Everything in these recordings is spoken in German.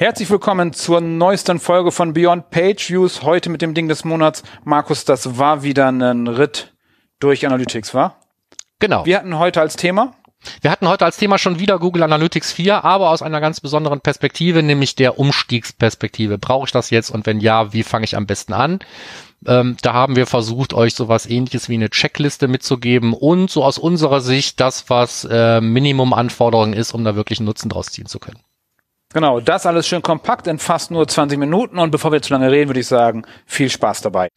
Herzlich willkommen zur neuesten Folge von Beyond Page Views. Heute mit dem Ding des Monats. Markus, das war wieder ein Ritt durch Analytics, war? Genau. Wir hatten heute als Thema wir hatten heute als Thema schon wieder Google Analytics 4, aber aus einer ganz besonderen Perspektive, nämlich der Umstiegsperspektive. Brauche ich das jetzt und wenn ja, wie fange ich am besten an? Ähm, da haben wir versucht, euch sowas ähnliches wie eine Checkliste mitzugeben und so aus unserer Sicht das, was äh, Minimumanforderung ist, um da wirklich einen Nutzen draus ziehen zu können. Genau, das alles schön kompakt in fast nur 20 Minuten und bevor wir zu lange reden, würde ich sagen, viel Spaß dabei.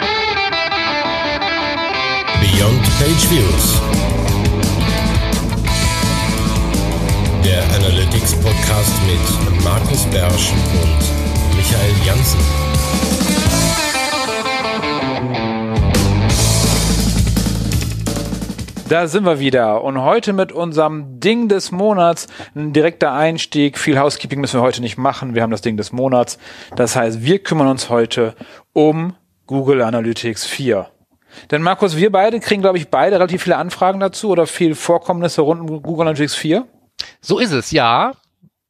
Beyond Page Views. Der Analytics Podcast mit Markus Bersch und Michael Janssen. Da sind wir wieder und heute mit unserem Ding des Monats ein direkter Einstieg. Viel Housekeeping müssen wir heute nicht machen. Wir haben das Ding des Monats. Das heißt, wir kümmern uns heute um Google Analytics 4. Denn Markus, wir beide kriegen, glaube ich, beide relativ viele Anfragen dazu oder viel Vorkommnisse rund um Google Analytics 4. So ist es, ja.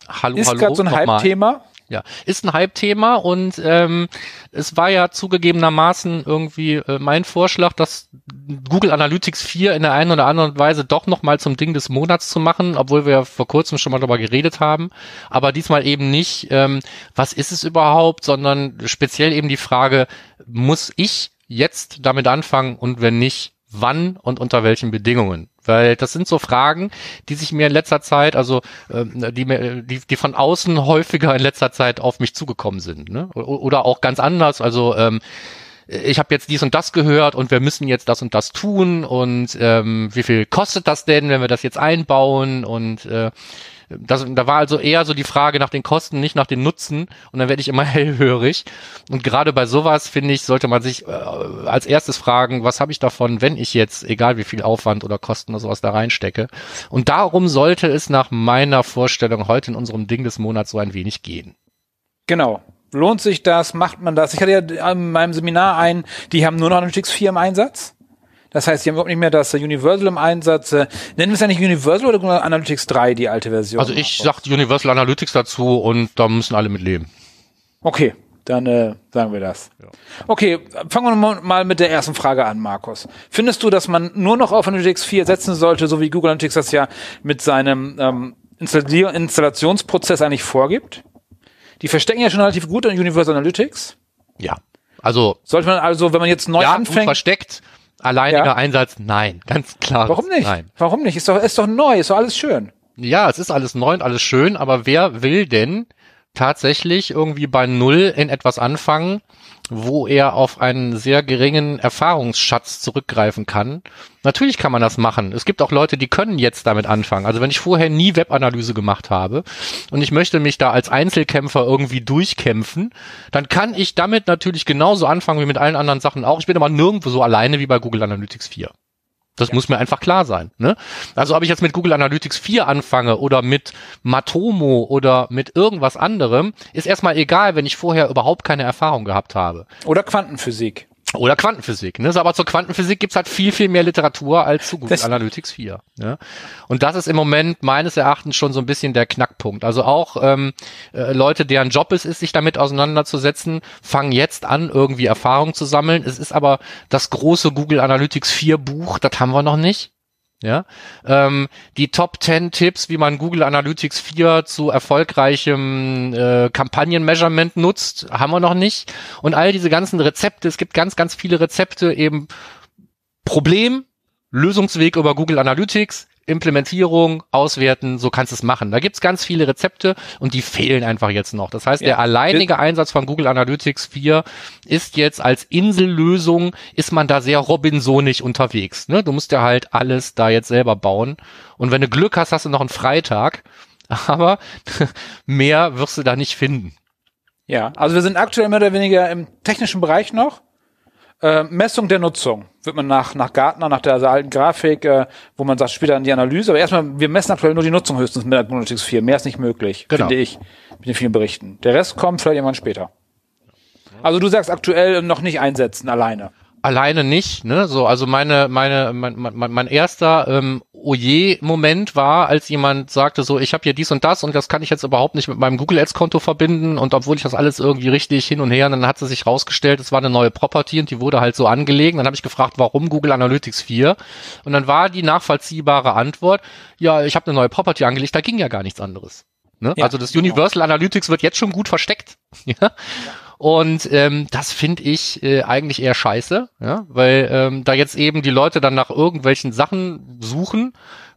Hallo, ist hallo. Ist gerade so ein Hype-Thema. Ja, ist ein Hype-Thema und ähm, es war ja zugegebenermaßen irgendwie äh, mein Vorschlag, dass Google Analytics 4 in der einen oder anderen Weise doch nochmal zum Ding des Monats zu machen, obwohl wir vor kurzem schon mal darüber geredet haben. Aber diesmal eben nicht, ähm, was ist es überhaupt, sondern speziell eben die Frage, muss ich jetzt damit anfangen und wenn nicht, wann und unter welchen Bedingungen? Weil das sind so Fragen, die sich mir in letzter Zeit, also ähm, die, die, die von außen häufiger in letzter Zeit auf mich zugekommen sind. Ne? Oder auch ganz anders. Also ähm, ich habe jetzt dies und das gehört und wir müssen jetzt das und das tun und ähm, wie viel kostet das denn, wenn wir das jetzt einbauen und äh, das, da war also eher so die Frage nach den Kosten, nicht nach den Nutzen. Und dann werde ich immer hellhörig. Und gerade bei sowas, finde ich, sollte man sich äh, als erstes fragen, was habe ich davon, wenn ich jetzt, egal wie viel Aufwand oder Kosten oder sowas da reinstecke. Und darum sollte es nach meiner Vorstellung heute in unserem Ding des Monats so ein wenig gehen. Genau. Lohnt sich das? Macht man das? Ich hatte ja in meinem Seminar einen, die haben nur noch Analytics 4 im Einsatz. Das heißt, sie haben überhaupt nicht mehr das Universal im Einsatz. Äh, nennen wir es ja nicht Universal oder Analytics 3, die alte Version? Also ich sag Universal Analytics dazu und da müssen alle mit leben. Okay, dann äh, sagen wir das. Ja. Okay, fangen wir mal mit der ersten Frage an, Markus. Findest du, dass man nur noch auf Analytics 4 setzen sollte, so wie Google Analytics das ja mit seinem ähm, Installationsprozess eigentlich vorgibt? Die verstecken ja schon relativ gut in Universal Analytics. Ja. Also sollte man also, wenn man jetzt neu ja, anfängt, versteckt, Alleiniger ja. Einsatz, nein, ganz klar. Warum nicht? Nein. Warum nicht? Ist doch, ist doch neu, ist doch alles schön. Ja, es ist alles neu und alles schön, aber wer will denn tatsächlich irgendwie bei Null in etwas anfangen, wo er auf einen sehr geringen Erfahrungsschatz zurückgreifen kann. Natürlich kann man das machen. Es gibt auch Leute, die können jetzt damit anfangen. Also wenn ich vorher nie Webanalyse gemacht habe und ich möchte mich da als Einzelkämpfer irgendwie durchkämpfen, dann kann ich damit natürlich genauso anfangen wie mit allen anderen Sachen auch. Ich bin aber nirgendwo so alleine wie bei Google Analytics 4. Das ja. muss mir einfach klar sein. Ne? Also ob ich jetzt mit Google Analytics 4 anfange oder mit Matomo oder mit irgendwas anderem, ist erstmal egal, wenn ich vorher überhaupt keine Erfahrung gehabt habe. Oder Quantenphysik. Oder Quantenphysik. Ne? Aber zur Quantenphysik gibt's halt viel, viel mehr Literatur als zu Google das Analytics 4. Ne? Und das ist im Moment meines Erachtens schon so ein bisschen der Knackpunkt. Also auch ähm, äh, Leute, deren Job es ist, sich damit auseinanderzusetzen, fangen jetzt an, irgendwie Erfahrung zu sammeln. Es ist aber das große Google Analytics 4 Buch, das haben wir noch nicht. Ja, ähm, die Top 10 Tipps, wie man Google Analytics 4 zu erfolgreichem äh, Kampagnenmeasurement nutzt, haben wir noch nicht. Und all diese ganzen Rezepte, es gibt ganz, ganz viele Rezepte eben Problem, Lösungsweg über Google Analytics, Implementierung, Auswerten, so kannst du es machen. Da gibt's ganz viele Rezepte und die fehlen einfach jetzt noch. Das heißt, ja. der alleinige Einsatz von Google Analytics 4 ist jetzt als Insellösung, ist man da sehr Robinsonig unterwegs. Ne? Du musst ja halt alles da jetzt selber bauen. Und wenn du Glück hast, hast du noch einen Freitag. Aber mehr wirst du da nicht finden. Ja, also wir sind aktuell mehr oder weniger im technischen Bereich noch. Äh, Messung der Nutzung wird man nach, nach Gartner, nach der alten Grafik, äh, wo man sagt, später an die Analyse. Aber erstmal, wir messen aktuell nur die Nutzung höchstens mit Analytics 4. Mehr ist nicht möglich, genau. finde ich, mit den vielen Berichten. Der Rest kommt vielleicht irgendwann später. Also du sagst aktuell noch nicht einsetzen, alleine alleine nicht, ne? So, also meine, meine, mein, mein, mein erster ähm, Oje-Moment war, als jemand sagte so, ich habe hier dies und das und das kann ich jetzt überhaupt nicht mit meinem Google Ads-Konto verbinden und obwohl ich das alles irgendwie richtig hin und her, und dann hat sie sich rausgestellt, es war eine neue Property und die wurde halt so angelegt. Dann habe ich gefragt, warum Google Analytics 4? Und dann war die nachvollziehbare Antwort, ja, ich habe eine neue Property angelegt, da ging ja gar nichts anderes. Ne? Ja, also das Universal Analytics wird jetzt schon gut versteckt. ja. Und ähm, das finde ich äh, eigentlich eher scheiße, ja, weil ähm, da jetzt eben die Leute dann nach irgendwelchen Sachen suchen,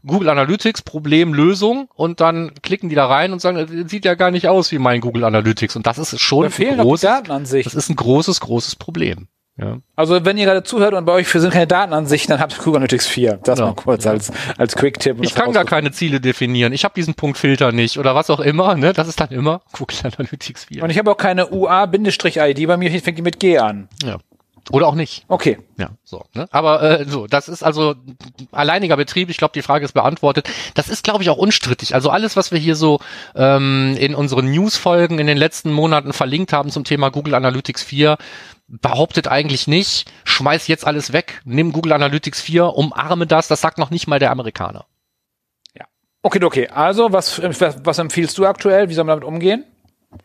Google Analytics, Problem, Lösung und dann klicken die da rein und sagen, das sieht ja gar nicht aus wie mein Google Analytics. Und das ist schon Da ein großes, das ist ein großes, großes Problem. Ja. Also wenn ihr gerade zuhört und bei euch sind keine Datenansichten, dann habt ihr Google Analytics 4. Das Ja. mal kurz als, als Quick-Tipp. Ich kann gar keine Ziele definieren. Ich habe diesen Punkt Filter nicht oder was auch immer. Ne? Das ist dann immer Google Analytics 4. Und ich habe auch keine UA-ID, bei mir fängt die mit G an. Ja. Oder auch nicht. Okay. Ja, so. Ne? Aber äh, so, das ist also alleiniger Betrieb. Ich glaube, die Frage ist beantwortet. Das ist, glaube ich, auch unstrittig. Also alles, was wir hier so ähm, in unseren News-Folgen in den letzten Monaten verlinkt haben zum Thema Google Analytics 4, behauptet eigentlich nicht, schmeiß jetzt alles weg, nimm Google Analytics 4, umarme das. Das sagt noch nicht mal der Amerikaner. Okay, okay. Also, was, was, was empfiehlst du aktuell? Wie soll man damit umgehen?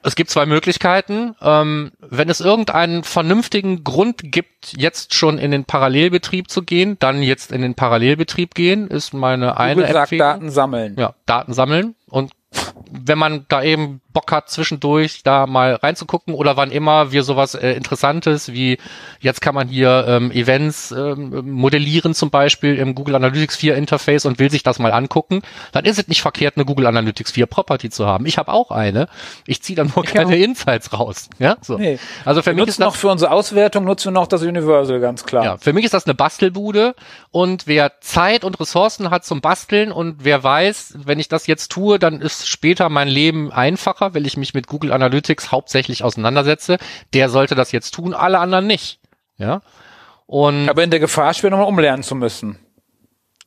Es gibt zwei Möglichkeiten. Ähm, wenn es irgendeinen vernünftigen Grund gibt, jetzt schon in den Parallelbetrieb zu gehen, dann jetzt in den Parallelbetrieb gehen, ist meine eine sagt Empfehlung. Daten sammeln. ja, Daten sammeln und wenn man da eben Bock hat, zwischendurch da mal reinzugucken oder wann immer wir sowas äh, Interessantes wie jetzt kann man hier ähm, Events ähm, modellieren zum Beispiel im Google Analytics 4 Interface und will sich das mal angucken, dann ist es nicht verkehrt, eine Google Analytics 4 Property zu haben. Ich habe auch eine. Ich ziehe dann nur Ich keine auch. Insights raus. Ja, so. Nee. Also für Wir mich ist das noch für unsere Auswertung nutzen wir noch das Universal, ganz klar. ja, für mich ist das eine Bastelbude und wer Zeit und Ressourcen hat zum Basteln und wer weiß, wenn ich das jetzt tue, dann ist später mein Leben einfacher, weil ich mich mit Google Analytics hauptsächlich auseinandersetze, der sollte das jetzt tun, alle anderen nicht. Ja. Und Aber in der Gefahr schwer nochmal umlernen zu müssen.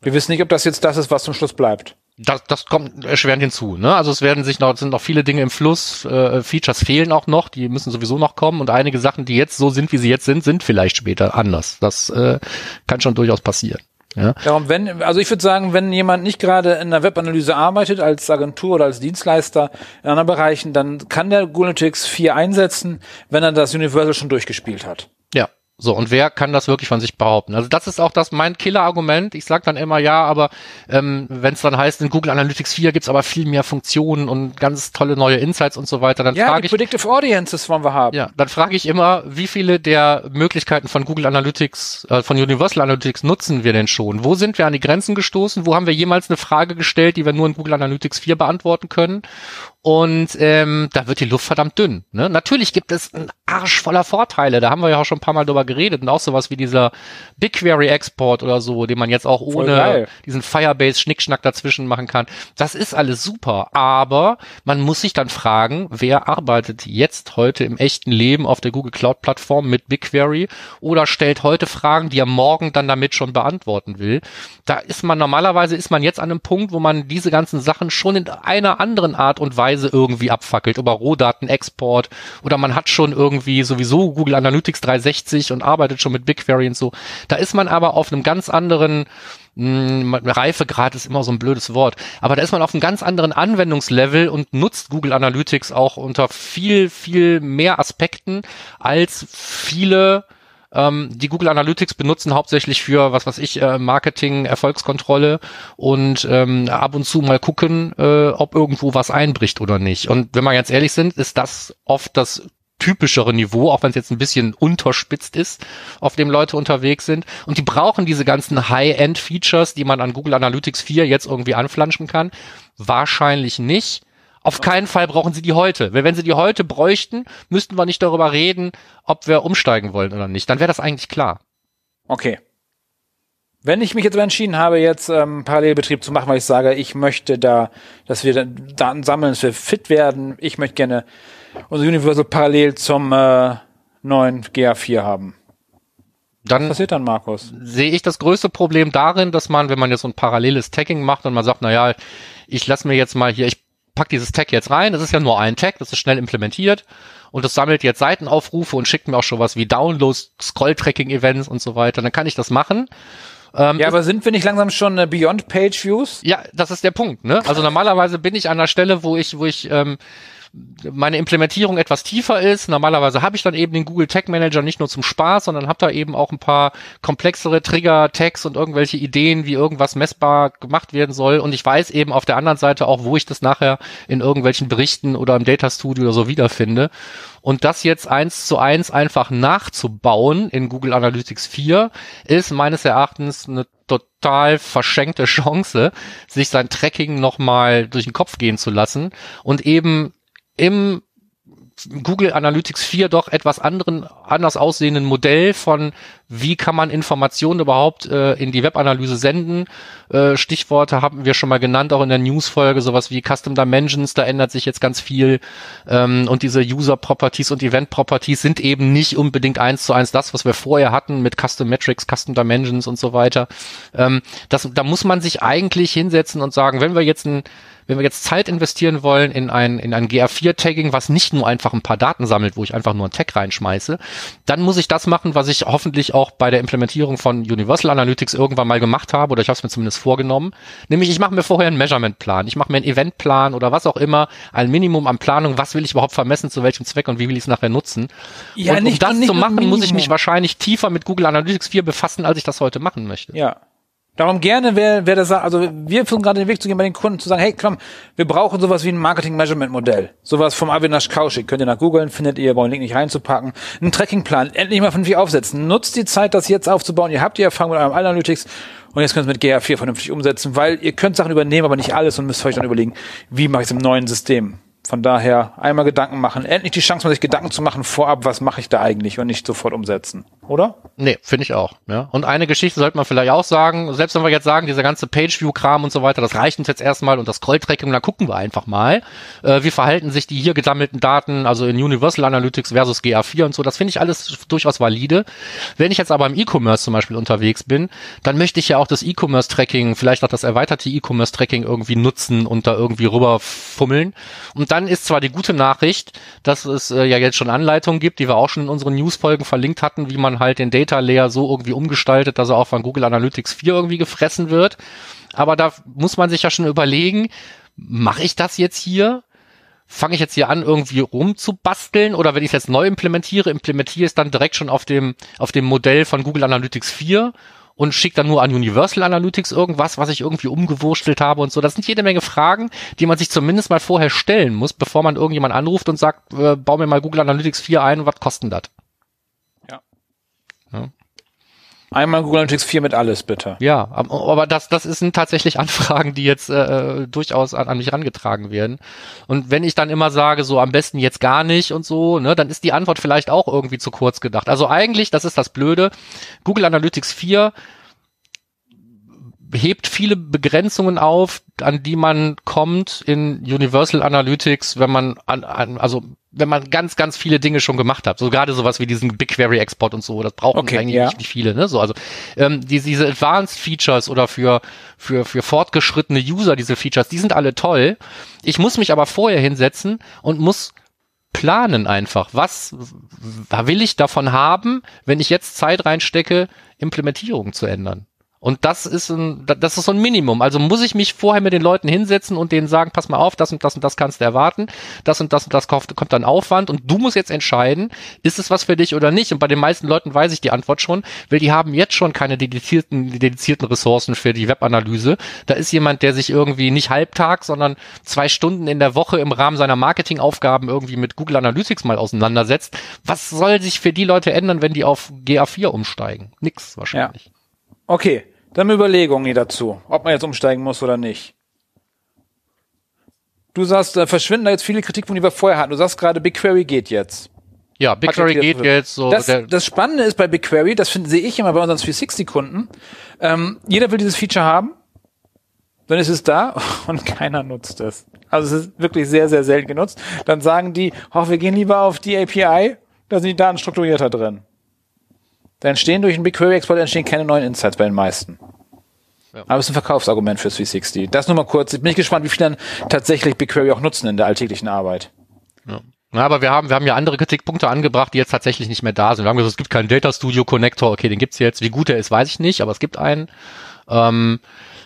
Wir wissen nicht, ob das jetzt das ist, was zum Schluss bleibt. das, das kommt erschwerend hinzu. Ne? Also es werden sich noch, sind noch viele Dinge im Fluss, äh, Features fehlen auch noch, die müssen sowieso noch kommen und einige Sachen, die jetzt so sind, wie sie jetzt sind, sind vielleicht später anders. Das äh, kann schon durchaus passieren. Ja. Darum, wenn, also ich würde sagen, wenn jemand nicht gerade in der Webanalyse arbeitet, als Agentur oder als Dienstleister in anderen Bereichen, dann kann der Google Analytics 4 einsetzen, wenn er das Universal schon durchgespielt hat. So, und wer kann das wirklich von sich behaupten? Also das ist auch das mein Killer-Argument. Ich sage dann immer, ja, aber ähm, wenn es dann heißt, in Google Analytics 4 gibt's aber viel mehr Funktionen und ganz tolle neue Insights und so weiter, dann Ja, frage ich, Predictive Audiences wollen wir haben. ja, dann frage ich immer, wie viele der Möglichkeiten von Google Analytics, äh, von Universal Analytics nutzen wir denn schon? Wo sind wir an die Grenzen gestoßen? Wo haben wir jemals eine Frage gestellt, die wir nur in Google Analytics 4 beantworten können? Und ähm, da wird die Luft verdammt dünn. Ne? Natürlich gibt es einen Arsch voller Vorteile. Da haben wir ja auch schon ein paar Mal drüber geredet. Und auch sowas wie dieser BigQuery-Export oder so, den man jetzt auch ohne diesen Firebase-Schnickschnack dazwischen machen kann. Das ist alles super. Aber man muss sich dann fragen, wer arbeitet jetzt heute im echten Leben auf der Google Cloud-Plattform mit BigQuery oder stellt heute Fragen, die er morgen dann damit schon beantworten will. Da ist man normalerweise ist man jetzt an einem Punkt, wo man diese ganzen Sachen schon in einer anderen Art und Weise irgendwie abfackelt, über Rohdatenexport oder man hat schon irgendwie sowieso Google Analytics 360 und arbeitet schon mit BigQuery und so. Da ist man aber auf einem ganz anderen mh, Reifegrad ist immer so ein blödes Wort, aber da ist man auf einem ganz anderen Anwendungslevel und nutzt Google Analytics auch unter viel, viel mehr Aspekten als viele ähm, die Google Analytics benutzen hauptsächlich für, was weiß ich, äh, Marketing, Erfolgskontrolle und ähm, ab und zu mal gucken, äh, ob irgendwo was einbricht oder nicht. Und wenn wir ganz ehrlich sind, ist das oft das typischere Niveau, auch wenn es jetzt ein bisschen unterspitzt ist, auf dem Leute unterwegs sind. Und die brauchen diese ganzen High-End-Features, die man an Google Analytics 4 jetzt irgendwie anflanschen kann. Wahrscheinlich nicht. Auf keinen Fall brauchen sie die heute. Weil wenn sie die heute bräuchten, müssten wir nicht darüber reden, ob wir umsteigen wollen oder nicht. Dann wäre das eigentlich klar. Okay. Wenn ich mich jetzt entschieden habe, jetzt ähm, Parallelbetrieb zu machen, weil ich sage, ich möchte da, dass wir dann Daten sammeln, dass wir fit werden, ich möchte gerne unser Universal parallel zum äh, neuen GA4 haben. Was Dann passiert dann, Markus? sehe ich das größte Problem darin, dass man, wenn man jetzt so ein paralleles Tagging macht und man sagt, na ja, ich lasse mir jetzt mal hier, ich pack dieses Tag jetzt rein, das ist ja nur ein Tag, das ist schnell implementiert und das sammelt jetzt Seitenaufrufe und schickt mir auch schon was wie Downloads, Scroll-Tracking-Events und so weiter, dann kann ich das machen. Ähm, ja, aber sind wir nicht langsam schon äh, Beyond Page Views? Ja, das ist der Punkt. Ne? Also normalerweise bin ich an der Stelle, wo ich, wo ich ähm, meine Implementierung etwas tiefer ist. Normalerweise habe ich dann eben den Google Tag Manager nicht nur zum Spaß, sondern habe da eben auch ein paar komplexere Trigger, Tags und irgendwelche Ideen, wie irgendwas messbar gemacht werden soll. Und ich weiß eben auf der anderen Seite auch, wo ich das nachher in irgendwelchen Berichten oder im Data Studio oder so wiederfinde. Und das jetzt eins zu eins einfach nachzubauen in Google Analytics 4 ist meines Erachtens eine total verschenkte Chance, sich sein Tracking nochmal durch den Kopf gehen zu lassen und eben im Google Analytics 4 doch etwas anderen, anders aussehenden Modell von, wie kann man Informationen überhaupt äh, in die Webanalyse senden. Äh, Stichworte haben wir schon mal genannt, auch in der Newsfolge, sowas wie Custom Dimensions, da ändert sich jetzt ganz viel. Ähm, und diese User Properties und Event Properties sind eben nicht unbedingt eins zu eins das, was wir vorher hatten mit Custom Metrics, Custom Dimensions und so weiter. Ähm, das, da muss man sich eigentlich hinsetzen und sagen, wenn wir jetzt ein wenn wir jetzt Zeit investieren wollen in ein, in ein GA4-Tagging, was nicht nur einfach ein paar Daten sammelt, wo ich einfach nur einen Tag reinschmeiße, dann muss ich das machen, was ich hoffentlich auch bei der Implementierung von Universal Analytics irgendwann mal gemacht habe oder ich habe es mir zumindest vorgenommen. Nämlich ich mache mir vorher einen Measurement-Plan, ich mache mir einen Event-Plan oder was auch immer, ein Minimum an Planung, was will ich überhaupt vermessen, zu welchem Zweck und wie will ich es nachher nutzen. Ja, und um das zu machen, muss ich mich wahrscheinlich tiefer mit Google Analytics 4 befassen, als ich das heute machen möchte. Ja, Darum gerne, wer, wer das also wir versuchen gerade den Weg zu gehen bei den Kunden, zu sagen, hey, komm, wir brauchen sowas wie ein Marketing-Measurement-Modell. Sowas vom Avinash Kaushik. Könnt ihr nach googeln, findet ihr, brauchen den Link nicht reinzupacken. Ein Tracking-Plan, endlich mal vernünftig aufsetzen. Nutzt die Zeit, das jetzt aufzubauen. Ihr habt die Erfahrung mit eurem Analytics und jetzt könnt ihr es mit GA4 vernünftig umsetzen, weil ihr könnt Sachen übernehmen, aber nicht alles und müsst euch dann überlegen, wie mache ich es im neuen System. Von daher einmal Gedanken machen. Endlich die Chance, sich Gedanken zu machen vorab, was mache ich da eigentlich und nicht sofort umsetzen. Oder? Nee, finde ich auch. Ja. Und eine Geschichte sollte man vielleicht auch sagen, selbst wenn wir jetzt sagen, dieser ganze Page-View-Kram und so weiter, das reicht uns jetzt erstmal und das Scroll-Tracking, dann gucken wir einfach mal, äh, wie verhalten sich die hier gesammelten Daten, also in Universal Analytics versus GA4 und so. Das finde ich alles durchaus valide. Wenn ich jetzt aber im E-Commerce zum Beispiel unterwegs bin, dann möchte ich ja auch das E-Commerce-Tracking, vielleicht auch das erweiterte E-Commerce-Tracking irgendwie nutzen und da irgendwie rüberfummeln. Und dann ist zwar die gute Nachricht, dass es äh, ja jetzt schon Anleitungen gibt, die wir auch schon in unseren Newsfolgen verlinkt hatten, wie man halt den Data Layer so irgendwie umgestaltet, dass er auch von Google Analytics 4 irgendwie gefressen wird. Aber da muss man sich ja schon überlegen, mache ich das jetzt hier? Fange ich jetzt hier an, irgendwie rumzubasteln oder wenn ich es jetzt neu implementiere, implementiere ich es dann direkt schon auf dem, auf dem Modell von Google Analytics 4 und schickt dann nur an Universal Analytics irgendwas, was ich irgendwie umgewurstelt habe und so. Das sind jede Menge Fragen, die man sich zumindest mal vorher stellen muss, bevor man irgendjemand anruft und sagt, äh, bau mir mal Google Analytics 4 ein und was kostet das? Ja. ja. Einmal Google Analytics 4 mit alles, bitte. Ja, aber das, das sind tatsächlich Anfragen, die jetzt äh, durchaus an, an mich herangetragen werden. Und wenn ich dann immer sage, so am besten jetzt gar nicht und so, ne, dann ist die Antwort vielleicht auch irgendwie zu kurz gedacht. Also eigentlich, das ist das Blöde, Google Analytics 4 hebt viele Begrenzungen auf, an die man kommt in Universal Analytics, wenn man an, an also wenn man ganz, ganz viele Dinge schon gemacht hat. So gerade sowas wie diesen BigQuery-Export und so, das brauchen okay, eigentlich ja. nicht viele. Ne? So, also ähm, diese, diese Advanced Features oder für, für, für fortgeschrittene User diese Features, die sind alle toll. Ich muss mich aber vorher hinsetzen und muss planen einfach. Was will ich davon haben, wenn ich jetzt Zeit reinstecke, Implementierung zu ändern? Und das ist ein, das ist so ein Minimum. Also muss ich mich vorher mit den Leuten hinsetzen und denen sagen, pass mal auf, das und das und das kannst du erwarten, das und das und das kommt, dann Aufwand und du musst jetzt entscheiden, ist es was für dich oder nicht. Und bei den meisten Leuten weiß ich die Antwort schon, weil die haben jetzt schon keine dedizierten, dedizierten Ressourcen für die Webanalyse. Da ist jemand, der sich irgendwie nicht halbtag, sondern zwei Stunden in der Woche im Rahmen seiner Marketingaufgaben irgendwie mit Google Analytics mal auseinandersetzt. Was soll sich für die Leute ändern, wenn die auf GA4 umsteigen? Nix wahrscheinlich. Ja. Okay, dann Überlegungen dazu, ob man jetzt umsteigen muss oder nicht. Du sagst, da verschwinden da jetzt viele Kritikpunkte, die wir vorher hatten. Du sagst gerade, BigQuery geht jetzt. Ja, BigQuery geht jetzt so. Das, das Spannende ist bei BigQuery, das finde, sehe ich immer bei unseren 360-Kunden, ähm, jeder will dieses Feature haben, dann ist es da und keiner nutzt es. Also es ist wirklich sehr, sehr selten genutzt. Dann sagen die, oh, wir gehen lieber auf die API, da sind die Daten strukturierter drin. Da entstehen durch einen BigQuery-Export entstehen keine neuen Insights bei den meisten. Ja. Aber es ist ein Verkaufsargument für 360. Das nur mal kurz. Ich bin gespannt, wie viele dann tatsächlich BigQuery auch nutzen in der alltäglichen Arbeit. Ja. Ja, aber wir haben, wir haben ja andere Kritikpunkte angebracht, die jetzt tatsächlich nicht mehr da sind. Wir haben gesagt, es gibt keinen Data Studio Connector. Okay, den gibt's jetzt. Wie gut er ist, weiß ich nicht, aber es gibt einen. Ähm,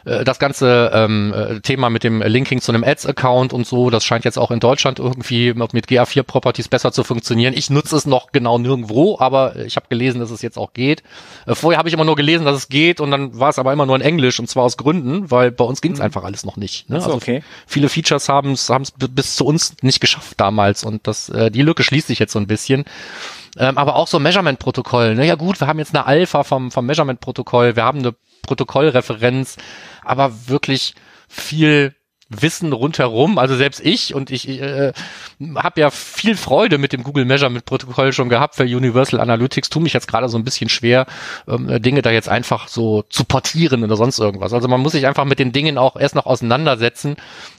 äh, das ganze ähm, äh, Thema mit dem Linking zu einem Ads-Account und so, das scheint jetzt auch in Deutschland irgendwie mit GA4-Properties besser zu funktionieren. Ich nutze es noch genau nirgendwo, aber ich habe gelesen, dass es jetzt auch geht. Äh, vorher habe ich immer nur gelesen, dass es geht und dann war es aber immer nur in Englisch und zwar aus Gründen, weil bei uns ging es mhm. einfach alles noch nicht. Ne? Also okay. Viele Features haben es bis zu uns nicht geschafft damals und das äh, die Lücke schließt sich jetzt so ein bisschen. Ähm, aber auch so Measurement-Protokoll. Ne? Ja gut, wir haben jetzt eine Alpha vom, vom Measurement-Protokoll, wir haben eine Protokollreferenz, aber wirklich viel Wissen rundherum. Also selbst ich und ich äh, habe ja viel Freude mit dem Google Measurement Protokoll schon gehabt für Universal Analytics. Tu mich jetzt gerade so ein bisschen schwer, ähm, Dinge da jetzt einfach so zu portieren oder sonst irgendwas. Also man muss sich einfach mit den Dingen auch erst noch auseinandersetzen.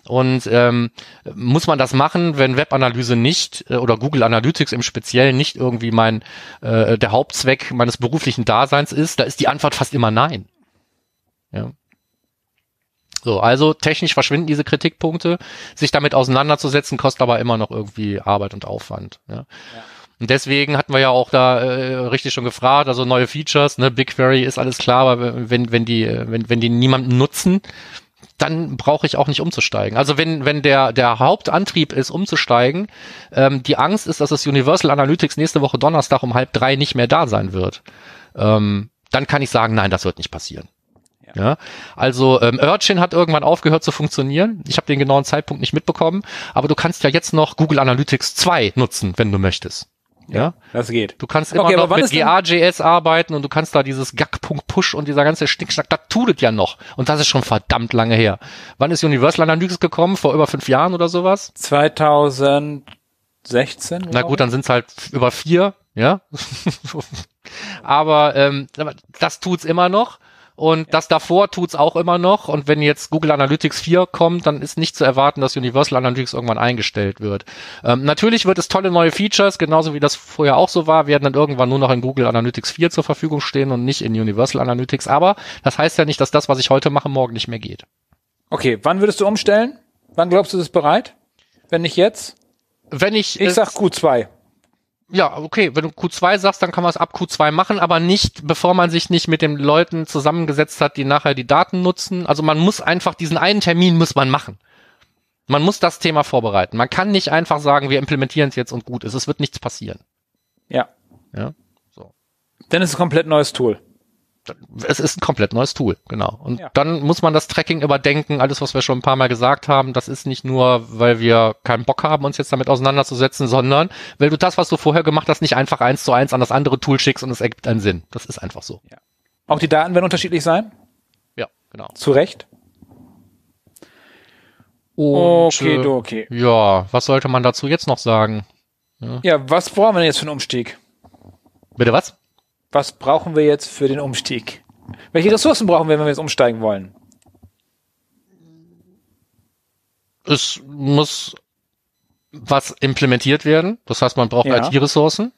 Und ähm, muss man das machen, wenn Webanalyse nicht äh, oder Google Analytics im Speziellen nicht irgendwie mein äh, der Hauptzweck meines beruflichen Daseins ist? Da ist die Antwort fast immer nein. Ja. So, also technisch verschwinden diese Kritikpunkte. Sich damit auseinanderzusetzen, kostet aber immer noch irgendwie Arbeit und Aufwand. Ja. ja. Und deswegen hatten wir ja auch da äh, richtig schon gefragt, also neue Features, ne, BigQuery ist alles klar, aber wenn, wenn die, wenn, wenn die niemanden nutzen, dann brauche ich auch nicht umzusteigen. Also wenn, wenn der, der Hauptantrieb ist, umzusteigen, ähm, die Angst ist, dass das Universal Analytics nächste Woche Donnerstag um halb drei nicht mehr da sein wird, ähm, dann kann ich sagen, nein, das wird nicht passieren. Ja, also ähm, Urchin hat irgendwann aufgehört zu funktionieren. Ich habe den genauen Zeitpunkt nicht mitbekommen, aber du kannst ja jetzt noch Google Analytics 2 nutzen, wenn du möchtest. Ja, das geht. Du kannst immer okay, noch mit GAJS arbeiten und du kannst da dieses Gag.push und dieser ganze Schnickschnack, das tut es ja noch. Und das ist schon verdammt lange her. Wann ist Universal Analytics gekommen? Vor über fünf Jahren oder sowas? 2016. Na gut, dann sind es halt über vier, ja. aber ähm, das tut's immer noch. Und das davor tut's auch immer noch. Und wenn jetzt Google Analytics 4 kommt, dann ist nicht zu erwarten, dass Universal Analytics irgendwann eingestellt wird. Ähm, natürlich wird es tolle neue Features, genauso wie das vorher auch so war, werden dann irgendwann nur noch in Google Analytics 4 zur Verfügung stehen und nicht in Universal Analytics. Aber das heißt ja nicht, dass das, was ich heute mache, morgen nicht mehr geht. Okay, wann würdest du umstellen? Wann glaubst du, ist es bereit? Wenn nicht jetzt? Wenn ich. Ich sag Q2 ja, okay, wenn du Q2 sagst, dann kann man es ab Q2 machen, aber nicht, bevor man sich nicht mit den Leuten zusammengesetzt hat, die nachher die Daten nutzen. Also man muss einfach diesen einen Termin muss man machen. Man muss das Thema vorbereiten. Man kann nicht einfach sagen, wir implementieren es jetzt und gut ist. Es wird nichts passieren. Ja. Ja. So. Denn es ist ein komplett neues Tool es ist ein komplett neues Tool, genau. Und ja. dann muss man das Tracking überdenken, alles, was wir schon ein paar Mal gesagt haben, das ist nicht nur, weil wir keinen Bock haben, uns jetzt damit auseinanderzusetzen, sondern weil du das, was du vorher gemacht hast, nicht einfach eins zu eins an das andere Tool schickst und es ergibt einen Sinn. Das ist einfach so. Ja. Auch die Daten werden unterschiedlich sein? Ja, genau. Zu Recht? Und, okay, äh, okay. Ja, was sollte man dazu jetzt noch sagen? Ja, ja was brauchen wir denn jetzt für einen Umstieg? Bitte was? Was brauchen wir jetzt für den Umstieg? Welche Ressourcen brauchen wir, wenn wir jetzt umsteigen wollen? Es muss was implementiert werden. Das heißt, man braucht ja. IT-Ressourcen.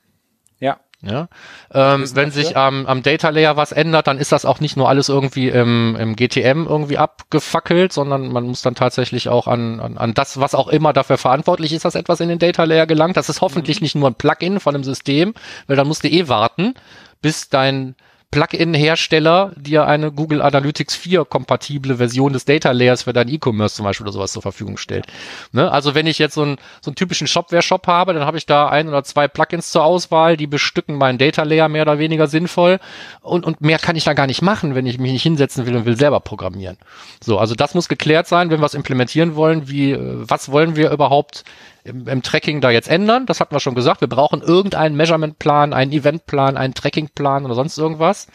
Ja. Ja. Ähm, wenn dafür? sich am, am Data Layer was ändert, dann ist das auch nicht nur alles irgendwie im, im GTM irgendwie abgefackelt, sondern man muss dann tatsächlich auch an, an, an das, was auch immer dafür verantwortlich ist, dass etwas in den Data Layer gelangt. Das ist hoffentlich mhm. nicht nur ein Plugin von einem System, weil dann musst du eh warten, bis dein Plugin-Hersteller dir eine Google Analytics 4 kompatible Version des Data Layers für dein E-Commerce zum Beispiel oder sowas zur Verfügung stellt. Ne? Also wenn ich jetzt so einen, so einen typischen Shopware-Shop habe, dann habe ich da ein oder zwei Plugins zur Auswahl, die bestücken meinen Data Layer mehr oder weniger sinnvoll und, und mehr kann ich da gar nicht machen, wenn ich mich nicht hinsetzen will und will selber programmieren. So, also das muss geklärt sein, wenn wir es implementieren wollen, wie, äh, was wollen wir überhaupt im, im Tracking da jetzt ändern. Das hatten wir schon gesagt. Wir brauchen irgendeinen Measurement-Plan, einen Event-Plan, einen Tracking-Plan oder sonst irgendwas.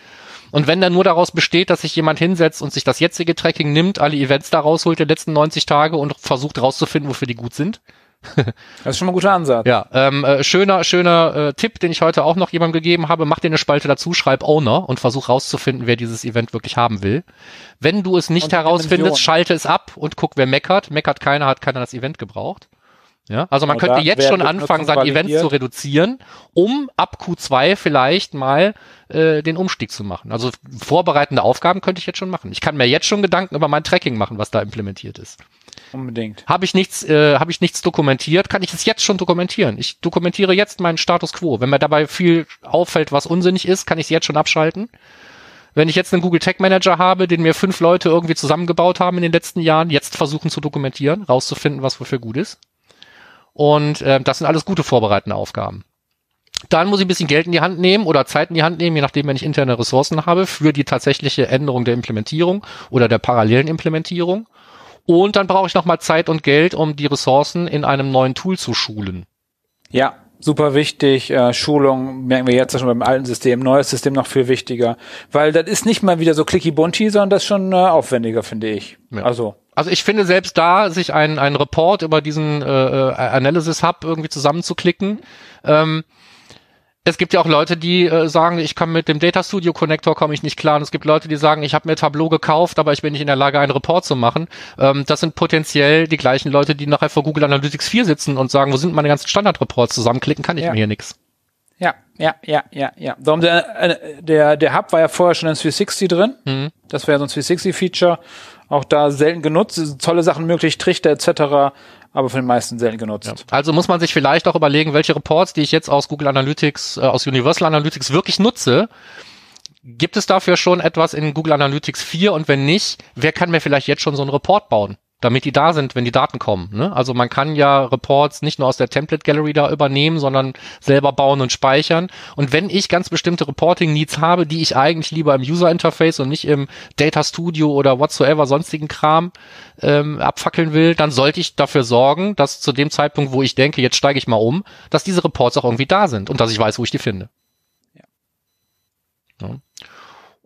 Und wenn dann nur daraus besteht, dass sich jemand hinsetzt und sich das jetzige Tracking nimmt, alle Events da rausholt der letzten 90 Tage und versucht rauszufinden, wofür die gut sind. das ist schon mal ein guter Ansatz. Ja, ähm, äh, schöner, schöner äh, Tipp, den ich heute auch noch jemandem gegeben habe. Mach dir eine Spalte dazu, schreib Owner und versuch rauszufinden, wer dieses Event wirklich haben will. Wenn du es nicht herausfindest, schalte es ab und guck, wer meckert. Meckert keiner, hat keiner das Event gebraucht. Ja, also man könnte jetzt schon anfangen, sein Event zu reduzieren, um ab Q2 vielleicht mal äh, den Umstieg zu machen. Also vorbereitende Aufgaben könnte ich jetzt schon machen. Ich kann mir jetzt schon Gedanken über mein Tracking machen, was da implementiert ist. Unbedingt. Habe ich nichts, äh, habe ich nichts dokumentiert, kann ich es jetzt schon dokumentieren. Ich dokumentiere jetzt meinen Status quo. Wenn mir dabei viel auffällt, was unsinnig ist, kann ich es jetzt schon abschalten. Wenn ich jetzt einen Google Tag Manager habe, den mir fünf Leute irgendwie zusammengebaut haben in den letzten Jahren, jetzt versuchen zu dokumentieren, rauszufinden, was wofür gut ist. Und äh, das sind alles gute vorbereitende Aufgaben. Dann muss ich ein bisschen Geld in die Hand nehmen oder Zeit in die Hand nehmen, je nachdem, wenn ich interne Ressourcen habe, für die tatsächliche Änderung der Implementierung oder der parallelen Implementierung. Und dann brauche ich nochmal Zeit und Geld, um die Ressourcen in einem neuen Tool zu schulen. Ja, super wichtig. Äh, Schulung merken wir jetzt schon beim alten System, neues System noch viel wichtiger, weil das ist nicht mal wieder so clicky bunty, sondern das ist schon äh, aufwendiger, finde ich. Ja. Also Also ich finde selbst da, sich ein, ein Report über diesen äh, äh, Analysis Hub irgendwie zusammenzuklicken, ähm, es gibt ja auch Leute, die äh, sagen, ich kann mit dem Data Studio Connector komme ich nicht klar. Und es gibt Leute, die sagen, ich habe mir Tableau gekauft, aber ich bin nicht in der Lage, einen Report zu machen. Ähm, das sind potenziell die gleichen Leute, die nachher vor Google Analytics 4 sitzen und sagen, wo sind meine ganzen Standardreports? Zusammenklicken kann ich Ja. mir hier nix. Ja, ja, ja, ja, ja. Darum der, äh, der, der Hub war ja vorher schon in 360 drin. Mhm. Das wäre so ein 360-Feature. Auch da selten genutzt. Tolle Sachen möglich, Trichter etc., aber von den meisten selten genutzt. Also muss man sich vielleicht auch überlegen, welche Reports, die ich jetzt aus Google Analytics, äh, aus Universal Analytics wirklich nutze. Gibt es dafür schon etwas in Google Analytics 4? Und wenn nicht, wer kann mir vielleicht jetzt schon so einen Report bauen? Damit die da sind, wenn die Daten kommen. Ne? Also man kann ja Reports nicht nur aus der Template Gallery da übernehmen, sondern selber bauen und speichern. Und wenn ich ganz bestimmte Reporting Needs habe, die ich eigentlich lieber im User Interface und nicht im Data Studio oder whatsoever sonstigen Kram ähm, abfackeln will, dann sollte ich dafür sorgen, dass zu dem Zeitpunkt, wo ich denke, jetzt steige ich mal um, dass diese Reports auch irgendwie da sind und dass ich weiß, wo ich die finde. Ja.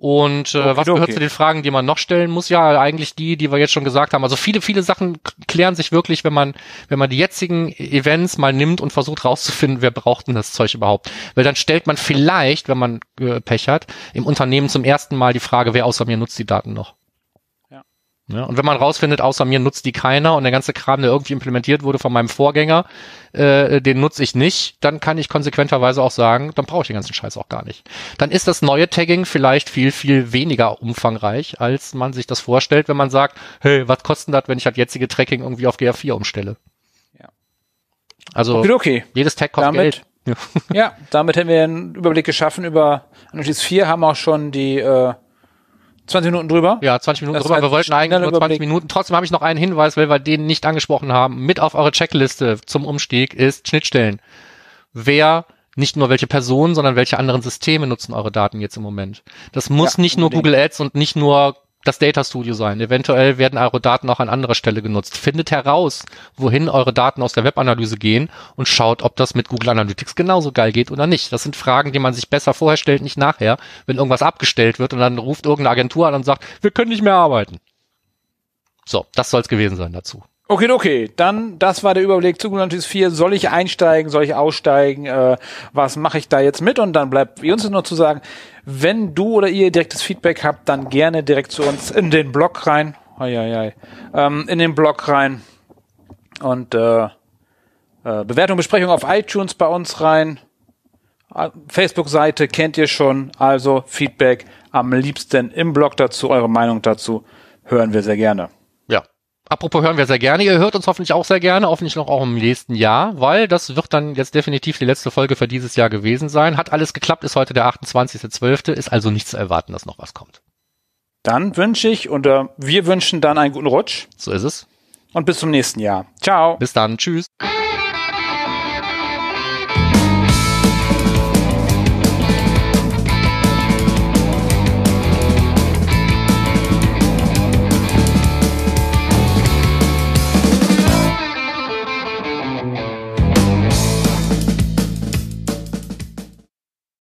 Und äh, was Okidoki. gehört zu den Fragen, die man noch stellen muss? Ja, eigentlich die, die wir jetzt schon gesagt haben. Also viele, viele Sachen klären sich wirklich, wenn man, wenn man die jetzigen Events mal nimmt und versucht rauszufinden, wer braucht denn das Zeug überhaupt? Weil dann stellt man vielleicht, wenn man äh, Pech hat, im Unternehmen zum ersten Mal die Frage, wer außer mir nutzt die Daten noch? Ja. Und wenn man rausfindet, außer mir nutzt die keiner und der ganze Kram, der irgendwie implementiert wurde von meinem Vorgänger, äh, den nutze ich nicht, dann kann ich konsequenterweise auch sagen, dann brauche ich den ganzen Scheiß auch gar nicht. Dann ist das neue Tagging vielleicht viel, viel weniger umfangreich, als man sich das vorstellt, wenn man sagt, hey, was kostet das, wenn ich das jetzige Tracking irgendwie auf GA4 umstelle? Ja. Also Okay, jedes Tag kostet Damit- Geld. Ja. Ja, damit haben wir einen Überblick geschaffen über Analytics 4, haben auch schon die äh, 20 Minuten drüber. Ja, 20 Minuten Das drüber. Wir wollten eigentlich nur 20 Überblick. Minuten. Trotzdem habe ich noch einen Hinweis, weil wir den nicht angesprochen haben. Mit auf eure Checkliste zum Umstieg ist Schnittstellen. Wer nicht nur welche Personen, sondern welche anderen Systeme nutzen eure Daten jetzt im Moment. Das muss Ja, nicht nur unbedingt. Google Ads und nicht nur das Data Studio sein. Eventuell werden eure Daten auch an anderer Stelle genutzt. Findet heraus, wohin eure Daten aus der Webanalyse gehen und schaut, ob das mit Google Analytics genauso geil geht oder nicht. Das sind Fragen, die man sich besser vorher stellt, nicht nachher, wenn irgendwas abgestellt wird und dann ruft irgendeine Agentur an und sagt, wir können nicht mehr arbeiten. So, das soll es gewesen sein dazu. Okay, okay. Dann, das war der Überblick zu Analytics 4. Soll ich einsteigen? Soll ich aussteigen? Äh, was mache ich da jetzt mit? Und dann bleibt uns nur zu sagen, wenn du oder ihr direktes Feedback habt, dann gerne direkt zu uns in den Blog rein. Hei, hei, hei. Ähm, in den Blog rein. Und äh, äh, Bewertung, Besprechung auf iTunes bei uns rein. Äh, Facebook-Seite kennt ihr schon. Also Feedback am liebsten im Blog dazu. Eure Meinung dazu hören wir sehr gerne. Apropos hören wir sehr gerne. Ihr hört uns hoffentlich auch sehr gerne, hoffentlich noch auch im nächsten Jahr, weil das wird dann jetzt definitiv die letzte Folge für dieses Jahr gewesen sein. Hat alles geklappt, ist heute der 28.12., ist also nicht zu erwarten, dass noch was kommt. Dann wünsche ich und äh, wir wünschen dann einen guten Rutsch So ist es. und bis zum nächsten Jahr. Ciao. Bis dann. Tschüss.